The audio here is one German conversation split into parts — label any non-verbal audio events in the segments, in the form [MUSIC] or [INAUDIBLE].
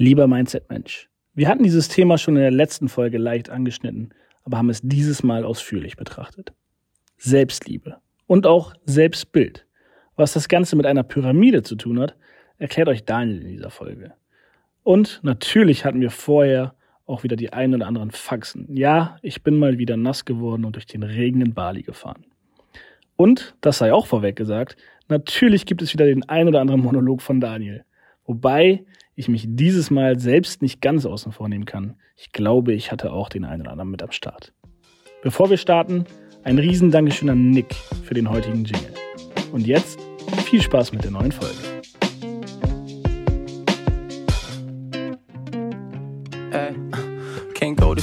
Lieber Mindset-Mensch, wir hatten dieses Thema schon in der letzten Folge leicht angeschnitten, aber haben es dieses Mal ausführlich betrachtet. Selbstliebe und auch Selbstbild. Was das Ganze mit einer Pyramide zu tun hat, erklärt euch Daniel in dieser Folge. Und natürlich hatten wir vorher auch wieder die ein oder anderen Faxen. Ja, ich bin mal wieder nass geworden und durch den Regen in Bali gefahren. Und, das sei auch vorweg gesagt, natürlich gibt es wieder den ein oder anderen Monolog von Daniel. Wobei ich mich dieses Mal selbst nicht ganz außen vor nehmen kann. Ich glaube, ich hatte auch den einen oder anderen mit am Start. Bevor wir starten, ein riesen Dankeschön an Nick für den heutigen Jingle. Und jetzt viel Spaß mit der neuen Folge.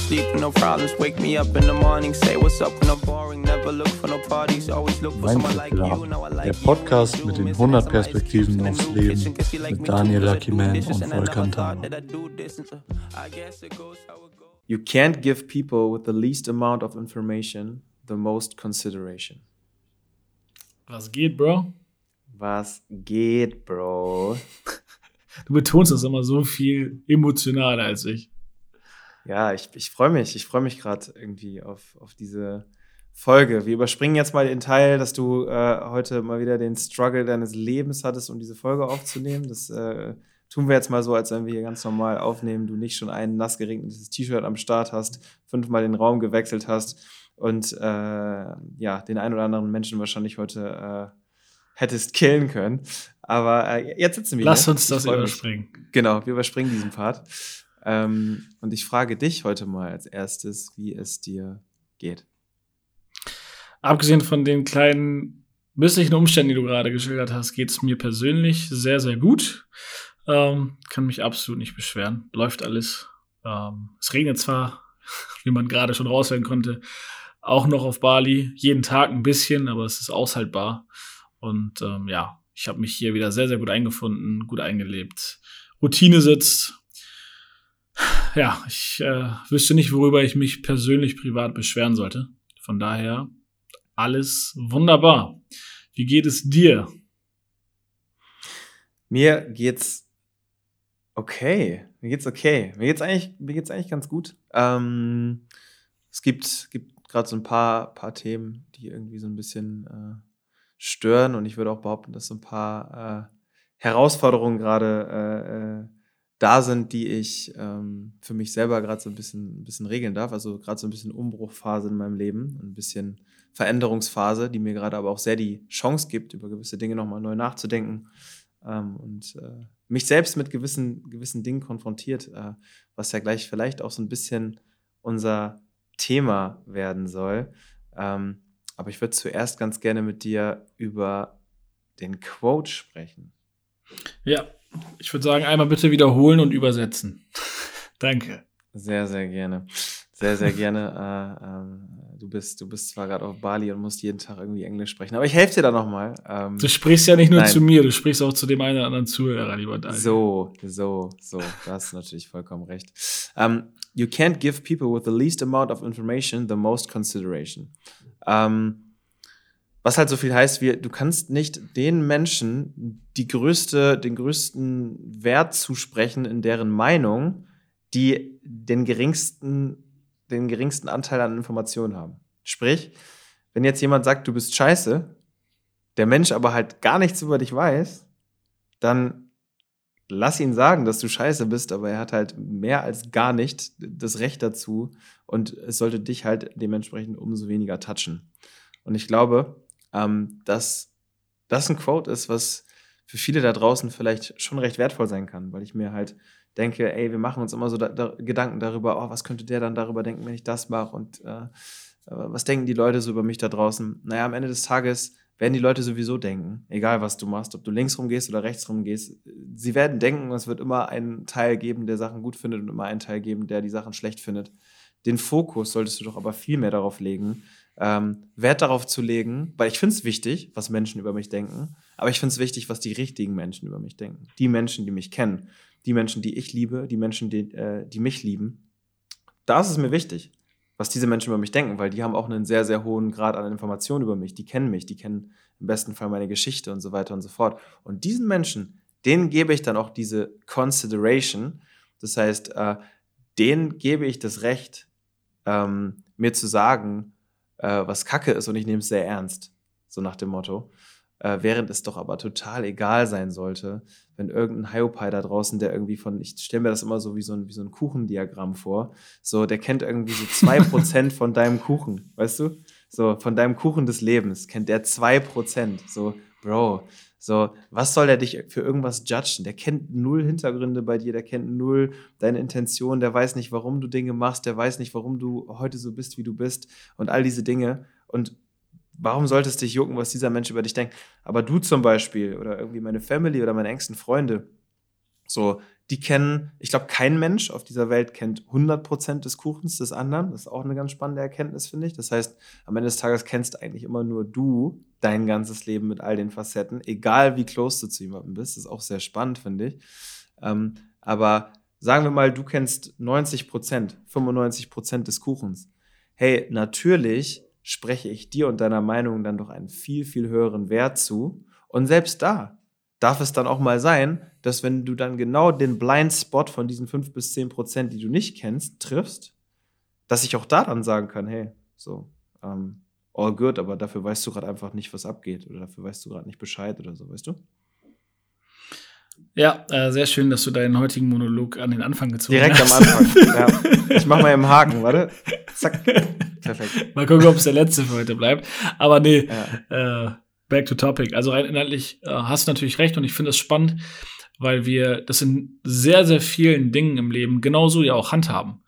Sleep no problems. Wake me up in the morning. Say what's up when I'm boring. Never look for no parties. Always look for someone like you. Now I like Der Podcast mit den 100 Perspektiven aufs Leben mit Daniel Luckyman und Volkan Tano. You can't give people with the least amount of information the most consideration. Was geht, Bro? Was geht, Bro? Du betonst das immer so viel emotionaler als ich. Ja, ich, ich freue mich. Ich freue mich gerade irgendwie auf, auf diese Folge. Wir überspringen jetzt mal den Teil, dass du äh, heute mal wieder den Struggle deines Lebens hattest, um diese Folge aufzunehmen. Das äh, tun wir jetzt mal so, als wenn wir hier ganz normal aufnehmen. Du nicht schon ein nass geregnetes T-Shirt am Start hast, fünfmal den Raum gewechselt hast und äh, ja, den einen oder anderen Menschen wahrscheinlich heute äh, hättest killen können. Aber äh, jetzt sitzen wir Lass hier. uns das überspringen. Genau, wir überspringen diesen Part. Ähm, und ich frage dich heute mal als erstes, wie es dir geht. Abgesehen von den kleinen misslichen Umständen, die du gerade geschildert hast, geht es mir persönlich sehr, sehr gut. Ähm, kann mich absolut nicht beschweren. Läuft alles. Ähm, es regnet zwar, [LAUGHS] wie man gerade schon raushören konnte, auch noch auf Bali. Jeden Tag ein bisschen, aber es ist aushaltbar. Und ähm, ja, ich habe mich hier wieder sehr, sehr gut eingefunden, gut eingelebt. Routine sitzt. Ja, ich äh, wüsste nicht, worüber ich mich persönlich privat beschweren sollte. Von daher alles wunderbar. Wie geht es dir? Mir geht's okay. Mir geht's okay. Mir geht's eigentlich, mir geht's eigentlich ganz gut. Ähm, es gibt, gibt gerade so ein paar, paar Themen, die irgendwie so ein bisschen äh, stören und ich würde auch behaupten, dass so ein paar äh, Herausforderungen gerade äh, äh, da sind, die ich ähm, für mich selber gerade so ein bisschen, ein bisschen regeln darf. Also gerade so ein bisschen Umbruchphase in meinem Leben, ein bisschen Veränderungsphase, die mir gerade aber auch sehr die Chance gibt, über gewisse Dinge nochmal neu nachzudenken ähm, und äh, mich selbst mit gewissen, gewissen Dingen konfrontiert, äh, was ja gleich vielleicht auch so ein bisschen unser Thema werden soll. Ähm, aber ich würde zuerst ganz gerne mit dir über den Quote sprechen. Ja, ich würde sagen, einmal bitte wiederholen und übersetzen. [LAUGHS] Danke. Sehr, sehr gerne. Sehr, sehr gerne. [LAUGHS] äh, ähm, du, bist, du bist zwar gerade auf Bali und musst jeden Tag irgendwie Englisch sprechen, aber ich helfe dir da nochmal. Ähm, Du sprichst ja nicht nur Nein. zu mir, du sprichst auch zu dem einen oder anderen Zuhörer, lieber Daniel. So, so, so. Da hast du natürlich vollkommen recht. Um, you can't give people with the least amount of information the most consideration. Um, was halt so viel heißt, wie, du kannst nicht den Menschen die größte, den größten Wert zusprechen in deren Meinung, die den geringsten, den geringsten Anteil an Informationen haben. Sprich, wenn jetzt jemand sagt, du bist scheiße, der Mensch aber halt gar nichts über dich weiß, dann lass ihn sagen, dass du scheiße bist, aber er hat halt mehr als gar nicht das Recht dazu und es sollte dich halt dementsprechend umso weniger touchen. Und ich glaube, ähm, dass das ein Quote ist, was für viele da draußen vielleicht schon recht wertvoll sein kann, weil ich mir halt denke, ey, wir machen uns immer so da, da, Gedanken darüber, oh, was könnte der dann darüber denken, wenn ich das mache und äh, was denken die Leute so über mich da draußen? Naja, am Ende des Tages werden die Leute sowieso denken, egal was du machst, ob du links rumgehst oder rechts rumgehst. Sie werden denken, es wird immer einen Teil geben, der Sachen gut findet und immer einen Teil geben, der die Sachen schlecht findet. Den Fokus solltest du doch aber viel mehr darauf legen, ähm, Wert darauf zu legen, weil ich finde es wichtig, was Menschen über mich denken, aber ich finde es wichtig, was die richtigen Menschen über mich denken. Die Menschen, die mich kennen, die Menschen, die ich liebe, die Menschen, die, äh, die mich lieben. Da ist es mir wichtig, was diese Menschen über mich denken, weil die haben auch einen sehr, sehr hohen Grad an Informationen über mich. Die kennen mich, die kennen im besten Fall meine Geschichte und so weiter und so fort. Und diesen Menschen, denen gebe ich dann auch diese Consideration, Das heißt, äh, denen gebe ich das Recht, ähm, mir zu sagen, äh, was Kacke ist und ich nehme es sehr ernst. So nach dem Motto. Äh, während es doch aber total egal sein sollte, wenn irgendein Hyopai da draußen, der irgendwie von, ich stelle mir das immer so wie so ein, wie so ein Kuchendiagramm vor, so, der kennt irgendwie so zwei Prozent von deinem Kuchen, weißt du? So, von deinem Kuchen des Lebens kennt der zwei Prozent. So, Bro, so, was soll der dich für irgendwas judgen? Der kennt null Hintergründe bei dir, der kennt null deine Intention, der weiß nicht, warum du Dinge machst, der weiß nicht, warum du heute so bist, wie du bist und all diese Dinge. Und warum sollte es dich jucken, was dieser Mensch über dich denkt? Aber du zum Beispiel oder irgendwie meine Family oder meine engsten Freunde, so, die kennen, ich glaube, kein Mensch auf dieser Welt kennt 100% des Kuchens des anderen. Das ist auch eine ganz spannende Erkenntnis, finde ich. Das heißt, am Ende des Tages kennst eigentlich immer nur du dein ganzes Leben mit all den Facetten, egal wie close du zu jemandem bist. Das ist auch sehr spannend, finde ich. Ähm, aber sagen wir mal, du kennst 90%, 95% des Kuchens. Hey, natürlich spreche ich dir und deiner Meinung dann doch einen viel, viel höheren Wert zu. Und selbst da darf es dann auch mal sein, dass wenn du dann genau den Blind Spot von diesen fünf bis zehn Prozent, die du nicht kennst, triffst, dass ich auch da dann sagen kann, hey, so, ähm, all good, aber dafür weißt du gerade einfach nicht, was abgeht oder dafür weißt du gerade nicht Bescheid oder so, weißt du? Ja, äh, sehr schön, dass du deinen heutigen Monolog an den Anfang gezogen Direkt hast. Direkt am Anfang. [LAUGHS] ja. Ich mach mal im Haken, warte. Zack. Perfekt. Mal gucken, ob es der letzte für heute bleibt. Aber nee, ja. äh, back to topic. Also rein inhaltlich äh, hast du natürlich recht und ich finde es spannend, weil wir das in sehr, sehr vielen Dingen im Leben genauso ja auch handhaben.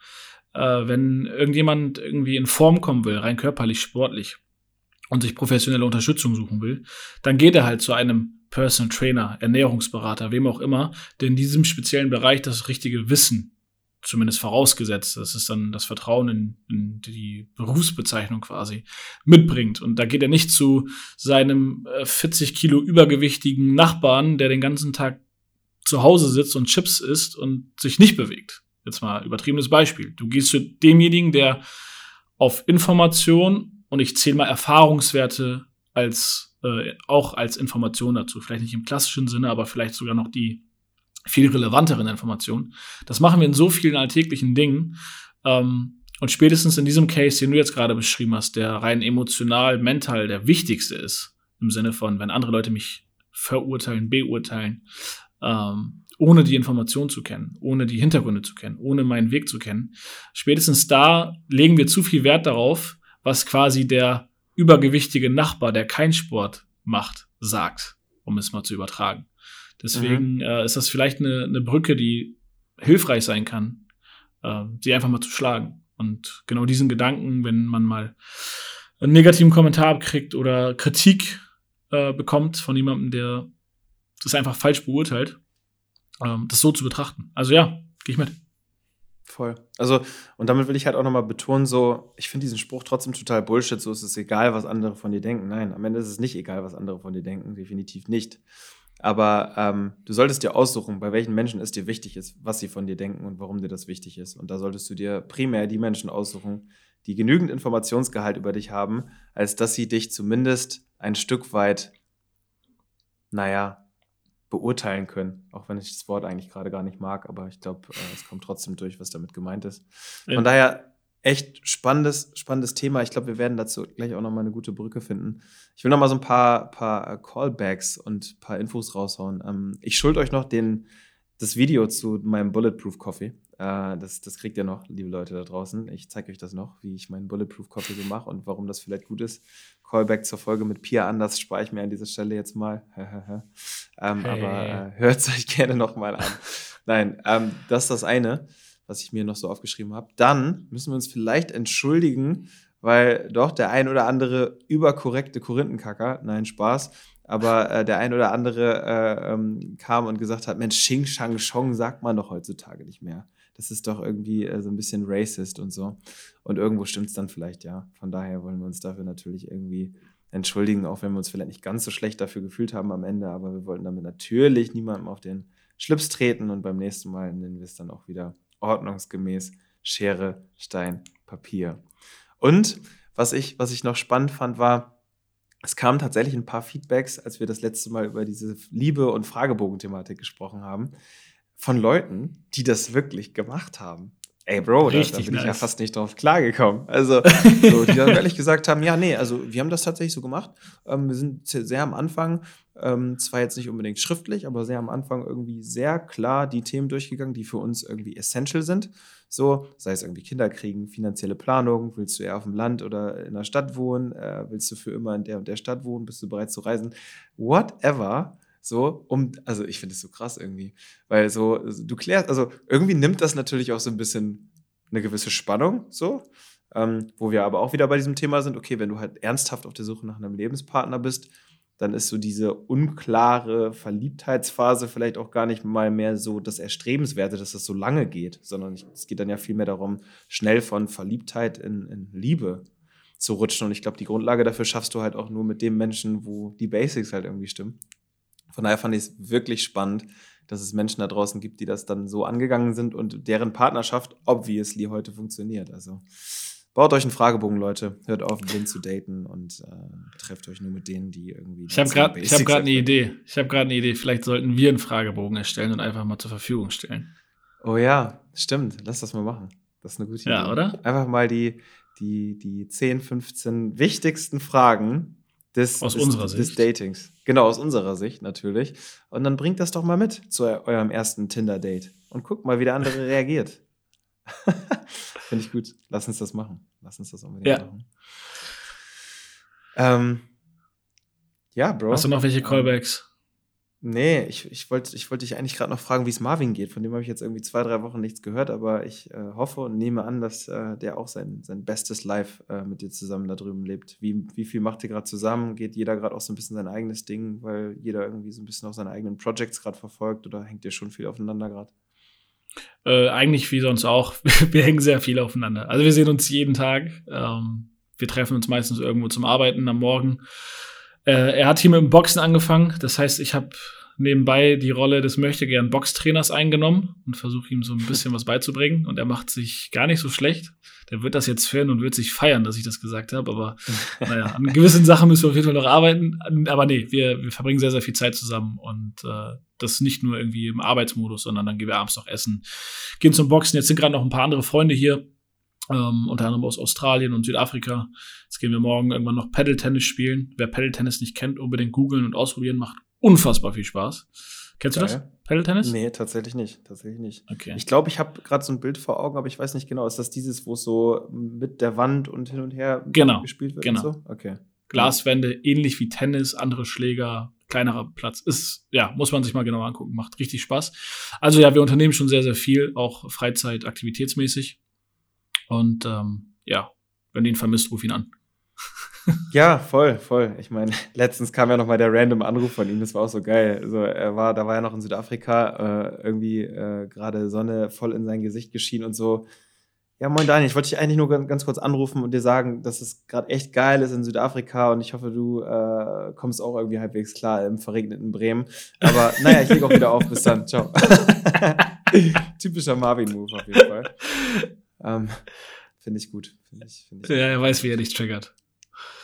Äh, wenn irgendjemand irgendwie in Form kommen will, rein körperlich, sportlich und sich professionelle Unterstützung suchen will, dann geht er halt zu einem Personal Trainer, Ernährungsberater, wem auch immer, der in diesem speziellen Bereich das richtige Wissen zumindest vorausgesetzt, das ist dann das Vertrauen in, in, die Berufsbezeichnung quasi, mitbringt. Und da geht er nicht zu seinem 40 äh, Kilo übergewichtigen Nachbarn, der den ganzen Tag zu Hause sitzt und Chips isst und sich nicht bewegt. Jetzt mal übertriebenes Beispiel. Du gehst zu demjenigen, der auf Information und ich zähle mal Erfahrungswerte als äh, auch als Information dazu. Vielleicht nicht im klassischen Sinne, aber vielleicht sogar noch die viel relevanteren Informationen. Das machen wir in so vielen alltäglichen Dingen. Ähm, und spätestens in diesem Case, den du jetzt gerade beschrieben hast, der rein emotional, mental der wichtigste ist, im Sinne von, wenn andere Leute mich verurteilen, beurteilen, ähm, ohne die Information zu kennen, ohne die Hintergründe zu kennen, ohne meinen Weg zu kennen. Spätestens da legen wir zu viel Wert darauf, was quasi der übergewichtige Nachbar, der keinen Sport macht, sagt, um es mal zu übertragen. Deswegen mhm. äh, ist das vielleicht eine, eine Brücke, die hilfreich sein kann, äh, sie einfach mal zu schlagen. Und genau diesen Gedanken, wenn man mal einen negativen Kommentar kriegt oder Kritik äh, bekommt von jemandem, der das einfach falsch beurteilt, ähm, das so zu betrachten. Also ja, gehe ich mit. Voll. Also, und damit will ich halt auch nochmal betonen, so, ich finde diesen Spruch trotzdem total Bullshit, so ist es egal, was andere von dir denken. Nein, am Ende ist es nicht egal, was andere von dir denken, definitiv nicht. Aber ähm, du solltest dir aussuchen, bei welchen Menschen es dir wichtig ist, was sie von dir denken und warum dir das wichtig ist. Und da solltest du dir primär die Menschen aussuchen, die genügend Informationsgehalt über dich haben, als dass sie dich zumindest ein Stück weit, naja, beurteilen können. Auch wenn ich das Wort eigentlich gerade gar nicht mag, aber ich glaube, äh, es kommt trotzdem durch, was damit gemeint ist. Von ja. daher echt spannendes, spannendes Thema. Ich glaube, wir werden dazu gleich auch nochmal eine gute Brücke finden. Ich will nochmal so ein paar, paar Callbacks und ein paar Infos raushauen. Ähm, ich schuld euch noch den, das Video zu meinem Bulletproof Coffee. Äh, das, das kriegt ihr noch, liebe Leute da draußen. Ich zeige euch das noch, wie ich meinen Bulletproof Coffee so mache und warum das vielleicht gut ist. Callback zur Folge mit Pia Anders spare ich mir an dieser Stelle jetzt mal. [LAUGHS] ähm, hey. Aber äh, hört es euch gerne nochmal an. Nein, ähm, das ist das eine was ich mir noch so aufgeschrieben habe. Dann müssen wir uns vielleicht entschuldigen, weil doch der ein oder andere überkorrekte Korinthenkacker, nein, Spaß, aber äh, der ein oder andere äh, ähm, kam und gesagt hat, Mensch, Xing Shang Chong sagt man doch heutzutage nicht mehr. Das ist doch irgendwie äh, so ein bisschen racist und so. Und irgendwo stimmt es dann vielleicht, ja. Von daher wollen wir uns dafür natürlich irgendwie entschuldigen, auch wenn wir uns vielleicht nicht ganz so schlecht dafür gefühlt haben am Ende, aber wir wollten damit natürlich niemandem auf den Schlips treten und beim nächsten Mal nennen wir es dann auch wieder ordnungsgemäß Schere, Stein, Papier. Und was ich, was ich noch spannend fand, war, es kamen tatsächlich ein paar Feedbacks, als wir das letzte Mal über diese Liebe- und Fragebogen-Thematik gesprochen haben, von Leuten, die das wirklich gemacht haben. Ey, Bro, da, da bin nice. ich ja fast nicht drauf klargekommen. Also, [LAUGHS] so, die dann ehrlich gesagt haben, ja, nee, also wir haben das tatsächlich so gemacht. Ähm, wir sind sehr am Anfang, ähm, zwar jetzt nicht unbedingt schriftlich, aber sehr am Anfang irgendwie sehr klar die Themen durchgegangen, die für uns irgendwie essential sind. So, sei es irgendwie Kinder kriegen, finanzielle Planung, willst du eher auf dem Land oder in der Stadt wohnen, äh, willst du für immer in der und der Stadt wohnen, bist du bereit zu reisen, whatever. So, um, also ich finde es so krass irgendwie. Weil so, also du klärst, also irgendwie nimmt das natürlich auch so ein bisschen eine gewisse Spannung, so. Ähm, wo wir aber auch wieder bei diesem Thema sind, okay, wenn du halt ernsthaft auf der Suche nach einem Lebenspartner bist, dann ist so diese unklare Verliebtheitsphase vielleicht auch gar nicht mal mehr so das Erstrebenswerte, dass das so lange geht, sondern es geht dann ja vielmehr darum, schnell von Verliebtheit in, in Liebe zu rutschen. Und ich glaube, die Grundlage dafür schaffst du halt auch nur mit dem Menschen, wo die Basics halt irgendwie stimmen. Von daher fand ich es wirklich spannend, dass es Menschen da draußen gibt, die das dann so angegangen sind und deren Partnerschaft obviously heute funktioniert. Also baut euch einen Fragebogen, Leute. Hört auf, blind zu daten und äh, trefft euch nur mit denen, die irgendwie. Ich habe gerade hab eine Idee. Ich habe gerade eine Idee. Vielleicht sollten wir einen Fragebogen erstellen und einfach mal zur Verfügung stellen. Oh ja, stimmt. Lass das mal machen. Das ist eine gute Idee. Ja, oder? Einfach mal die, die, die 10, 15 wichtigsten Fragen des, aus des, unserer des Sicht. Datings. Genau, aus unserer Sicht natürlich. Und dann bringt das doch mal mit zu eurem ersten Tinder-Date und guckt mal, wie der andere [LAUGHS] reagiert. [LAUGHS] Finde ich gut. Lass uns das machen. Lass uns das unbedingt ja. machen. Ähm, ja, Bro. Hast du noch welche Callbacks? Nee, ich, ich wollte ich wollt dich eigentlich gerade noch fragen, wie es Marvin geht. Von dem habe ich jetzt irgendwie zwei, drei Wochen nichts gehört, aber ich äh, hoffe und nehme an, dass äh, der auch sein, sein bestes Live äh, mit dir zusammen da drüben lebt. Wie, wie viel macht ihr gerade zusammen? Geht jeder gerade auch so ein bisschen sein eigenes Ding, weil jeder irgendwie so ein bisschen auch seine eigenen Projects gerade verfolgt oder hängt ihr schon viel aufeinander gerade? Äh, eigentlich wie sonst auch. [LAUGHS] wir hängen sehr viel aufeinander. Also wir sehen uns jeden Tag. Ähm, wir treffen uns meistens irgendwo zum Arbeiten am Morgen. Äh, er hat hier mit dem Boxen angefangen. Das heißt, ich habe nebenbei die Rolle des möchtegern Boxtrainers eingenommen und versuche ihm so ein bisschen was beizubringen. Und er macht sich gar nicht so schlecht. Der wird das jetzt hören und wird sich feiern, dass ich das gesagt habe. Aber [LAUGHS] naja, an gewissen Sachen müssen wir auf jeden Fall noch arbeiten. Aber nee, wir, wir verbringen sehr, sehr viel Zeit zusammen. Und äh, das nicht nur irgendwie im Arbeitsmodus, sondern dann gehen wir abends noch essen, gehen zum Boxen. Jetzt sind gerade noch ein paar andere Freunde hier ähm, unter anderem aus Australien und Südafrika. Jetzt gehen wir morgen irgendwann noch Paddle-Tennis spielen. Wer Paddle-Tennis nicht kennt, unbedingt googeln und ausprobieren, macht unfassbar viel Spaß. Kennst du das? Paddle-Tennis? Nee, tatsächlich nicht. Tatsächlich nicht. Okay. Ich glaube, ich habe gerade so ein Bild vor Augen, aber ich weiß nicht genau. Ist das dieses, wo es so mit der Wand und hin und her genau, gespielt wird? Genau. So? Okay. Glaswände, ähnlich wie Tennis, andere Schläger, kleinerer Platz. Ist, ja, muss man sich mal genau angucken. Macht richtig Spaß. Also ja, wir unternehmen schon sehr, sehr viel, auch Freizeit, aktivitätsmäßig. Und ähm, ja, wenn du ihn vermisst, ruf ihn an. [LAUGHS] ja, voll, voll. Ich meine, letztens kam ja noch mal der random Anruf von ihm, das war auch so geil. Also er war, da war er noch in Südafrika, äh, irgendwie äh, gerade Sonne voll in sein Gesicht geschienen und so. Ja, moin Daniel, ich wollte dich eigentlich nur ganz kurz anrufen und dir sagen, dass es gerade echt geil ist in Südafrika und ich hoffe, du äh, kommst auch irgendwie halbwegs klar im verregneten Bremen. Aber [LAUGHS] naja, ich lege auch wieder auf. Bis dann. Ciao. [LAUGHS] Typischer Marvin-Move auf jeden Fall. Ähm, [LAUGHS] Finde ich gut. Find ich, find ich ja, er weiß, wie er dich triggert.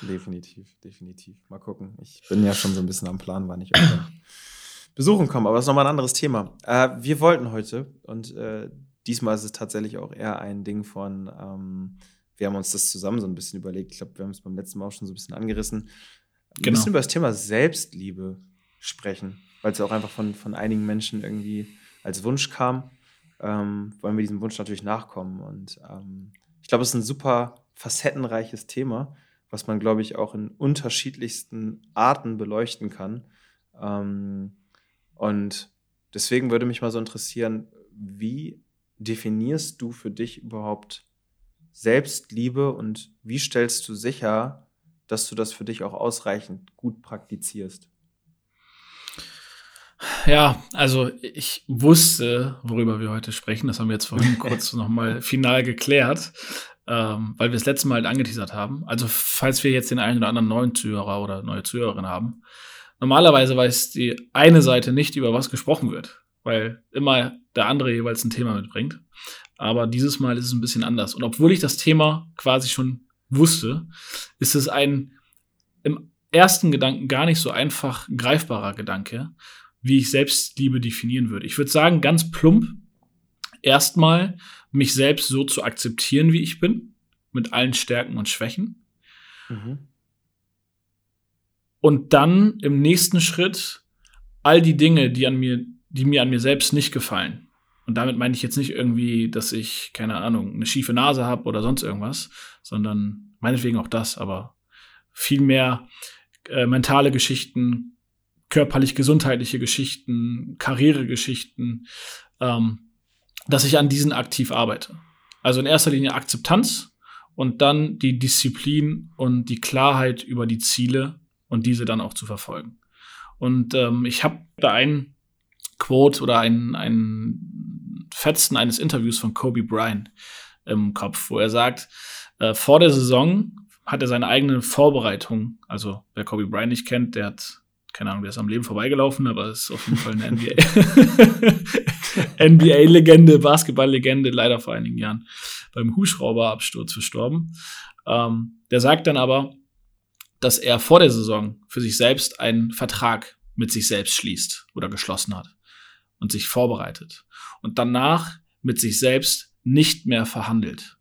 Definitiv, definitiv. Mal gucken. Ich bin ja schon so ein bisschen am Plan, wann ich besuchen komme, aber das ist nochmal ein anderes Thema. Äh, wir wollten heute, und äh, diesmal ist es tatsächlich auch eher ein Ding von, ähm, wir haben uns das zusammen so ein bisschen überlegt. Ich glaube, wir haben es beim letzten Mal auch schon so ein bisschen angerissen. Ein Genau. bisschen über das Thema Selbstliebe sprechen, weil es auch einfach von, von einigen Menschen irgendwie als Wunsch kam. Ähm, wollen wir diesem Wunsch natürlich nachkommen. Und ähm, ich glaube, es ist ein super facettenreiches Thema, was man, glaube ich, auch in unterschiedlichsten Arten beleuchten kann. Ähm, und deswegen würde mich mal so interessieren, wie definierst du für dich überhaupt Selbstliebe und wie stellst du sicher, dass du das für dich auch ausreichend gut praktizierst? Ja, also ich wusste, worüber wir heute sprechen. Das haben wir jetzt vorhin [LAUGHS] kurz nochmal final geklärt, ähm, weil wir das letzte Mal halt angeteasert haben. Also falls wir jetzt den einen oder anderen neuen Zuhörer oder neue Zuhörerin haben. Normalerweise weiß die eine Seite nicht, über was gesprochen wird, weil immer der andere jeweils ein Thema mitbringt. Aber dieses Mal ist es ein bisschen anders. Und obwohl ich das Thema quasi schon wusste, ist es ein im ersten Gedanken gar nicht so einfach greifbarer Gedanke, wie ich Selbstliebe definieren würde. Ich würde sagen, ganz plump, erstmal mich selbst so zu akzeptieren, wie ich bin, mit allen Stärken und Schwächen. Mhm. Und dann im nächsten Schritt all die Dinge, die an mir, die mir an mir selbst nicht gefallen. Und damit meine ich jetzt nicht irgendwie, dass ich, keine Ahnung, eine schiefe Nase habe oder sonst irgendwas, sondern meinetwegen auch das, aber vielmehr äh, mentale Geschichten, körperlich gesundheitliche Geschichten, Karrieregeschichten, ähm, dass ich an diesen aktiv arbeite. Also in erster Linie Akzeptanz und dann die Disziplin und die Klarheit über die Ziele und diese dann auch zu verfolgen. Und ähm, ich habe da ein Quote oder ein, ein Fetzen eines Interviews von Kobe Bryant im Kopf, wo er sagt, äh, vor der Saison hat er seine eigene Vorbereitung. Also wer Kobe Bryant nicht kennt, der hat keine Ahnung, der ist am Leben vorbeigelaufen, aber ist auf jeden Fall eine NBA. [LAUGHS] NBA-Legende, Basketball-Legende, leider vor einigen Jahren beim Hubschrauberabsturz verstorben. Ähm, der sagt dann aber, dass er vor der Saison für sich selbst einen Vertrag mit sich selbst schließt oder geschlossen hat und sich vorbereitet und danach mit sich selbst nicht mehr verhandelt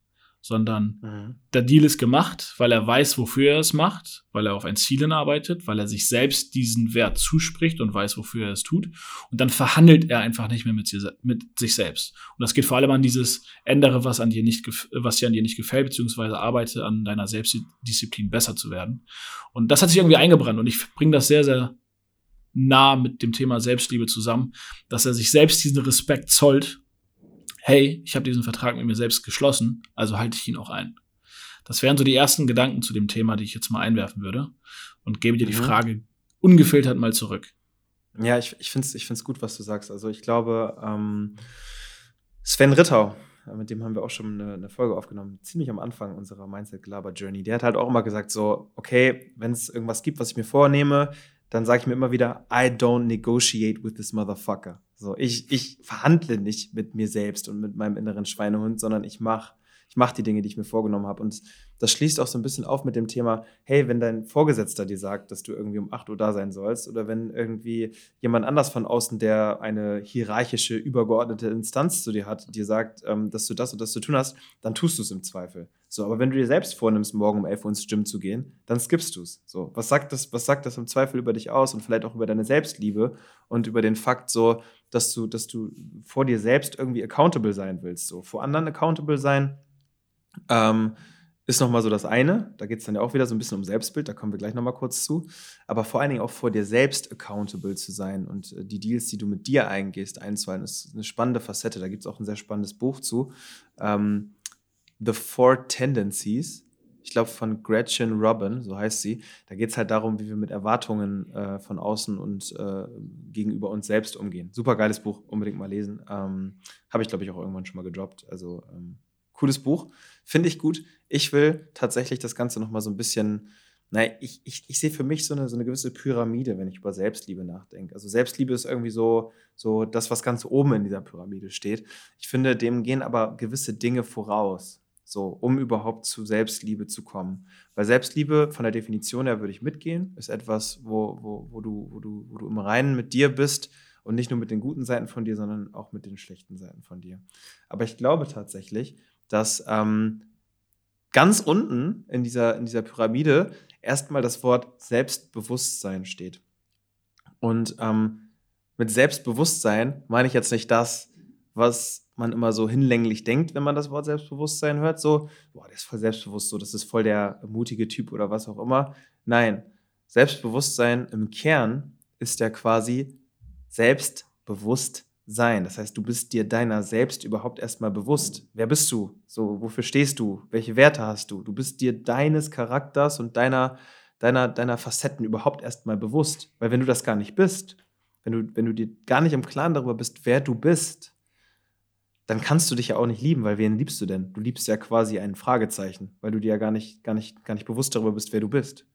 sondern mhm. der Deal ist gemacht, weil er weiß, wofür er es macht, weil er auf ein Ziel hinarbeitet, weil er sich selbst diesen Wert zuspricht und weiß, wofür er es tut. Und dann verhandelt er einfach nicht mehr mit, sich, mit sich selbst. Und das geht vor allem an dieses ändere, was an dir nicht, was dir an dir nicht gefällt, beziehungsweise arbeite an deiner Selbstdisziplin besser zu werden. Und das hat sich irgendwie eingebrannt und ich bringe das sehr, sehr nah mit dem Thema Selbstliebe zusammen, dass er sich selbst diesen Respekt zollt hey, ich habe diesen Vertrag mit mir selbst geschlossen, also halte ich ihn auch ein. Das wären so die ersten Gedanken zu dem Thema, die ich jetzt mal einwerfen würde und gebe dir die mhm. Frage ungefiltert mal zurück. Ja, ich, ich finde es ich find's gut, was du sagst. Also ich glaube, ähm, Sven Rittau, mit dem haben wir auch schon eine, eine Folge aufgenommen, ziemlich am Anfang unserer Mindset-Glaber-Journey. Der hat halt auch immer gesagt, so, okay, wenn es irgendwas gibt, was ich mir vornehme, dann sage ich mir immer wieder, I don't negotiate with this motherfucker. So, ich, ich verhandle nicht mit mir selbst und mit meinem inneren Schweinehund, sondern ich mache ich mache die Dinge, die ich mir vorgenommen habe. Und das schließt auch so ein bisschen auf mit dem Thema, hey, wenn dein Vorgesetzter dir sagt, dass du irgendwie um 8 Uhr da sein sollst, oder wenn irgendwie jemand anders von außen, der eine hierarchische, übergeordnete Instanz zu dir hat, dir sagt, ähm, dass du das und das zu tun hast, dann tust du es im Zweifel. So, aber wenn du dir selbst vornimmst, morgen um 11 Uhr ins Gym zu gehen, dann skippst du es. So, was sagt das, was sagt das im Zweifel über dich aus und vielleicht auch über deine Selbstliebe und über den Fakt so, dass du, dass du vor dir selbst irgendwie accountable sein willst. So, vor anderen accountable sein, ähm, ist nochmal so das eine. Da geht es dann ja auch wieder so ein bisschen um Selbstbild, da kommen wir gleich nochmal kurz zu. Aber vor allen Dingen auch vor dir selbst accountable zu sein und äh, die Deals, die du mit dir eingehst, einzuhalten, ist eine spannende Facette. Da gibt es auch ein sehr spannendes Buch zu. Ähm, The Four Tendencies. Ich glaube, von Gretchen Robin, so heißt sie. Da geht es halt darum, wie wir mit Erwartungen äh, von außen und äh, gegenüber uns selbst umgehen. Super geiles Buch, unbedingt mal lesen. Ähm, Habe ich, glaube ich, auch irgendwann schon mal gedroppt. Also ähm, cooles Buch. Finde ich gut. Ich will tatsächlich das Ganze nochmal so ein bisschen, naja, ich, ich, ich sehe für mich so eine, so eine gewisse Pyramide, wenn ich über Selbstliebe nachdenke. Also Selbstliebe ist irgendwie so, so das, was ganz oben in dieser Pyramide steht. Ich finde, dem gehen aber gewisse Dinge voraus. So, um überhaupt zu Selbstliebe zu kommen. Weil Selbstliebe von der Definition her würde ich mitgehen, ist etwas, wo, wo, wo, du, wo, du, wo du im Reinen mit dir bist und nicht nur mit den guten Seiten von dir, sondern auch mit den schlechten Seiten von dir. Aber ich glaube tatsächlich, dass ähm, ganz unten in dieser, in dieser Pyramide erstmal das Wort Selbstbewusstsein steht. Und ähm, mit Selbstbewusstsein meine ich jetzt nicht das, was man immer so hinlänglich denkt, wenn man das Wort Selbstbewusstsein hört, so, boah, der ist voll selbstbewusst, so, das ist voll der mutige Typ oder was auch immer. Nein, Selbstbewusstsein im Kern ist ja quasi selbstbewusst sein. Das heißt, du bist dir deiner selbst überhaupt erstmal bewusst. Wer bist du? So, wofür stehst du? Welche Werte hast du? Du bist dir deines Charakters und deiner, deiner, deiner Facetten überhaupt erstmal bewusst. Weil wenn du das gar nicht bist, wenn du, wenn du dir gar nicht im Klaren darüber bist, wer du bist, dann kannst du dich ja auch nicht lieben, weil wen liebst du denn? Du liebst ja quasi ein Fragezeichen, weil du dir ja gar nicht, gar nicht, gar nicht bewusst darüber bist, wer du bist.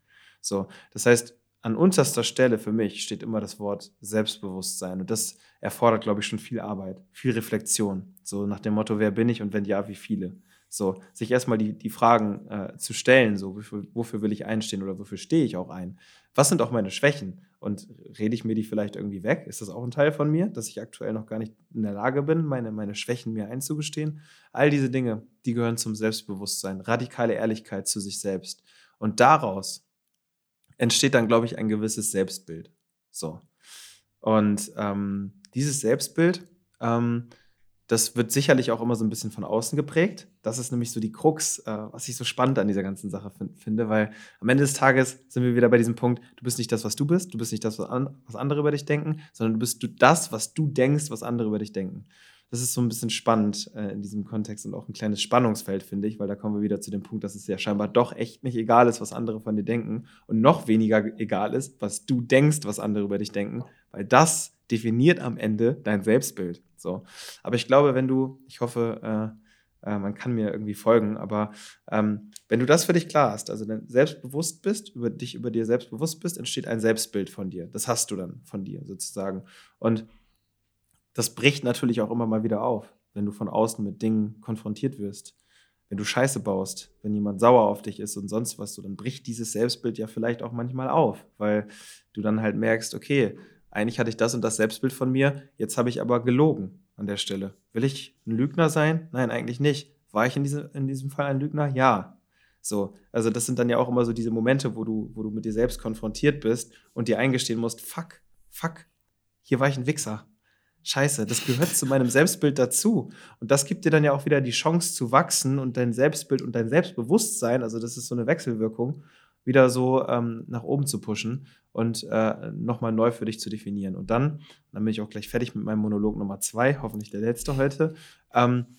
So, das heißt, an unterster Stelle für mich steht immer das Wort Selbstbewusstsein. Und das erfordert, glaube ich, schon viel Arbeit, viel Reflexion. So nach dem Motto, wer bin ich und wenn ja, wie viele? So, sich erstmal die, die Fragen äh, zu stellen, so, wofür, wofür will ich einstehen oder wofür stehe ich auch ein? Was sind auch meine Schwächen? Und rede ich mir die vielleicht irgendwie weg? Ist das auch ein Teil von mir, dass ich aktuell noch gar nicht in der Lage bin, meine, meine Schwächen mir einzugestehen? All diese Dinge, die gehören zum Selbstbewusstsein, radikale Ehrlichkeit zu sich selbst. Und daraus entsteht dann, glaube ich, ein gewisses Selbstbild. So. Und ähm, dieses Selbstbild, ähm, das wird sicherlich auch immer so ein bisschen von außen geprägt. Das ist nämlich so die Krux, äh, was ich so spannend an dieser ganzen Sache finde, weil am Ende des Tages sind wir wieder bei diesem Punkt, du bist nicht das, was du bist, du bist nicht das, was, an, was andere über dich denken, sondern du bist du das, was du denkst, was andere über dich denken. Das ist so ein bisschen spannend äh, in diesem Kontext und auch ein kleines Spannungsfeld, finde ich, weil da kommen wir wieder zu dem Punkt, dass es ja scheinbar doch echt nicht egal ist, was andere von dir denken und noch weniger egal ist, was du denkst, was andere über dich denken, weil das definiert am Ende dein Selbstbild. So. Aber ich glaube, wenn du, ich hoffe, äh, äh, man kann mir irgendwie folgen, aber ähm, wenn du das für dich klar hast, also dann selbstbewusst bist, über dich, über dir selbstbewusst bist, entsteht ein Selbstbild von dir. Das hast du dann von dir sozusagen. Und das bricht natürlich auch immer mal wieder auf, wenn du von außen mit Dingen konfrontiert wirst. Wenn du Scheiße baust, wenn jemand sauer auf dich ist und sonst was, so, dann bricht dieses Selbstbild ja vielleicht auch manchmal auf, weil du dann halt merkst, okay, eigentlich hatte ich das und das Selbstbild von mir, jetzt habe ich aber gelogen an der Stelle. Will ich ein Lügner sein? Nein, eigentlich nicht. War ich in, diese, in diesem Fall ein Lügner? Ja. So, also das sind dann ja auch immer so diese Momente, wo du, wo du mit dir selbst konfrontiert bist und dir eingestehen musst, fuck, fuck, hier war ich ein Wichser. Scheiße, das gehört zu meinem Selbstbild dazu. Und das gibt dir dann ja auch wieder die Chance zu wachsen und dein Selbstbild und dein Selbstbewusstsein, also das ist so eine Wechselwirkung, wieder so ähm, nach oben zu pushen und äh, nochmal neu für dich zu definieren. Und dann, dann bin ich auch gleich fertig mit meinem Monolog Nummer zwei, hoffentlich der letzte heute, ähm,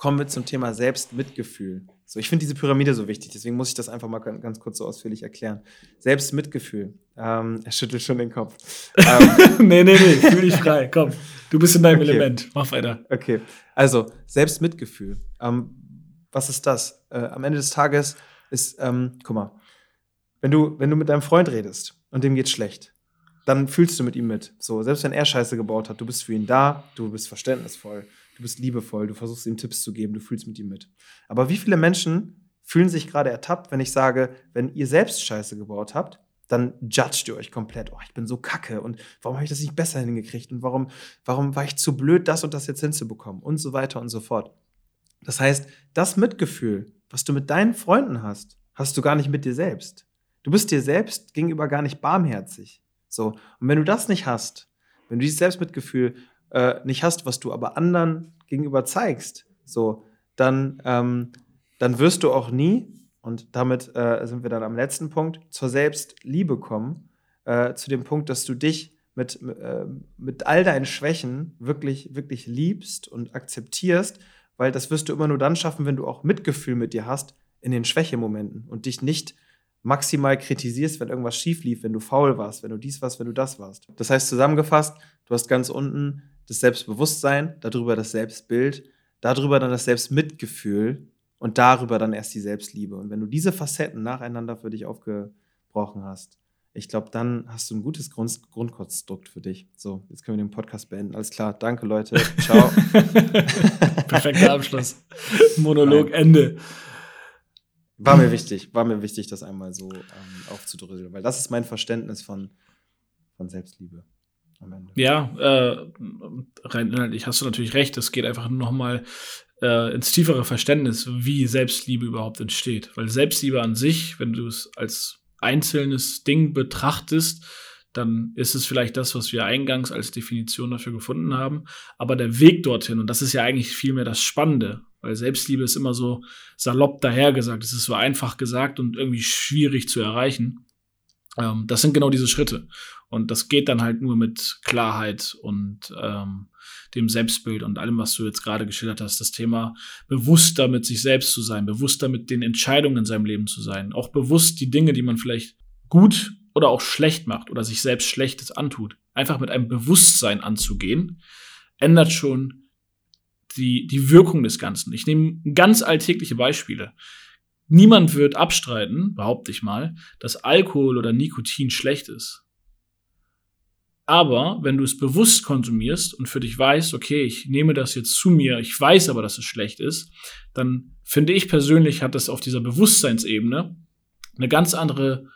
kommen wir zum Thema Selbstmitgefühl. So, ich finde diese Pyramide so wichtig, deswegen muss ich das einfach mal ganz kurz so ausführlich erklären. Selbstmitgefühl. Ähm, er schüttelt schon den Kopf. ähm, [LAUGHS] nee, nee, nee, fühl dich frei. Komm, du bist in deinem okay. Element. Mach weiter. Okay, also Selbstmitgefühl. Ähm, was ist das? Äh, am Ende des Tages ist, ähm, guck mal, wenn du, wenn du mit deinem Freund redest und dem geht's schlecht, dann fühlst du mit ihm mit. So, selbst wenn er Scheiße gebaut hat, du bist für ihn da, du bist verständnisvoll, du bist liebevoll, du versuchst ihm Tipps zu geben, du fühlst mit ihm mit. Aber wie viele Menschen fühlen sich gerade ertappt, wenn ich sage, wenn ihr selbst Scheiße gebaut habt, dann judgt ihr euch komplett. Oh, ich bin so kacke und warum habe ich das nicht besser hingekriegt und warum, warum war ich zu blöd, das und das jetzt hinzubekommen und so weiter und so fort. Das heißt, das Mitgefühl, was du mit deinen Freunden hast, hast du gar nicht mit dir selbst. Du bist dir selbst gegenüber gar nicht barmherzig. So. Und wenn du das nicht hast, wenn du dieses Selbstmitgefühl äh, nicht hast, was du aber anderen gegenüber zeigst, so, dann, ähm, dann wirst du auch nie, und damit äh, sind wir dann am letzten Punkt, zur Selbstliebe kommen, äh, zu dem Punkt, dass du dich mit, äh, mit all deinen Schwächen wirklich, wirklich liebst und akzeptierst, weil das wirst du immer nur dann schaffen, wenn du auch Mitgefühl mit dir hast in den Schwächemomenten und dich nicht maximal kritisierst, wenn irgendwas schief lief, wenn du faul warst, wenn du dies warst, wenn du das warst. Das heißt zusammengefasst, du hast ganz unten das Selbstbewusstsein, darüber das Selbstbild, darüber dann das Selbstmitgefühl und darüber dann erst die Selbstliebe. Und wenn du diese Facetten nacheinander für dich aufgebrochen hast, ich glaube, dann hast du ein gutes Grund Grundkonstrukt für dich. So, jetzt können wir den Podcast beenden. Alles klar. Danke, Leute. Ciao. [LAUGHS] Perfekter Abschluss. Monolog, Nein. Ende. War mir wichtig, war mir wichtig, das einmal so ähm, aufzudröseln, weil das ist mein Verständnis von, von Selbstliebe am Ende. Ja, äh, rein inhaltlich hast du natürlich recht. Es geht einfach nochmal äh, ins tiefere Verständnis, wie Selbstliebe überhaupt entsteht. Weil Selbstliebe an sich, wenn du es als einzelnes Ding betrachtest, dann ist es vielleicht das, was wir eingangs als Definition dafür gefunden haben. Aber der Weg dorthin, und das ist ja eigentlich vielmehr das Spannende, weil Selbstliebe ist immer so salopp dahergesagt. Es ist so einfach gesagt und irgendwie schwierig zu erreichen. Ähm, das sind genau diese Schritte. Und das geht dann halt nur mit Klarheit und ähm, dem Selbstbild und allem, was du jetzt gerade geschildert hast. Das Thema bewusster mit sich selbst zu sein, bewusster mit den Entscheidungen in seinem Leben zu sein. Auch bewusst die Dinge, die man vielleicht gut oder auch schlecht macht oder sich selbst Schlechtes antut. Einfach mit einem Bewusstsein anzugehen, ändert schon die, die Wirkung des Ganzen. Ich nehme ganz alltägliche Beispiele. Niemand wird abstreiten, behaupte ich mal, dass Alkohol oder Nikotin schlecht ist. Aber wenn du es bewusst konsumierst und für dich weißt, okay, ich nehme das jetzt zu mir, ich weiß aber, dass es schlecht ist, dann finde ich persönlich hat das auf dieser Bewusstseinsebene eine ganz andere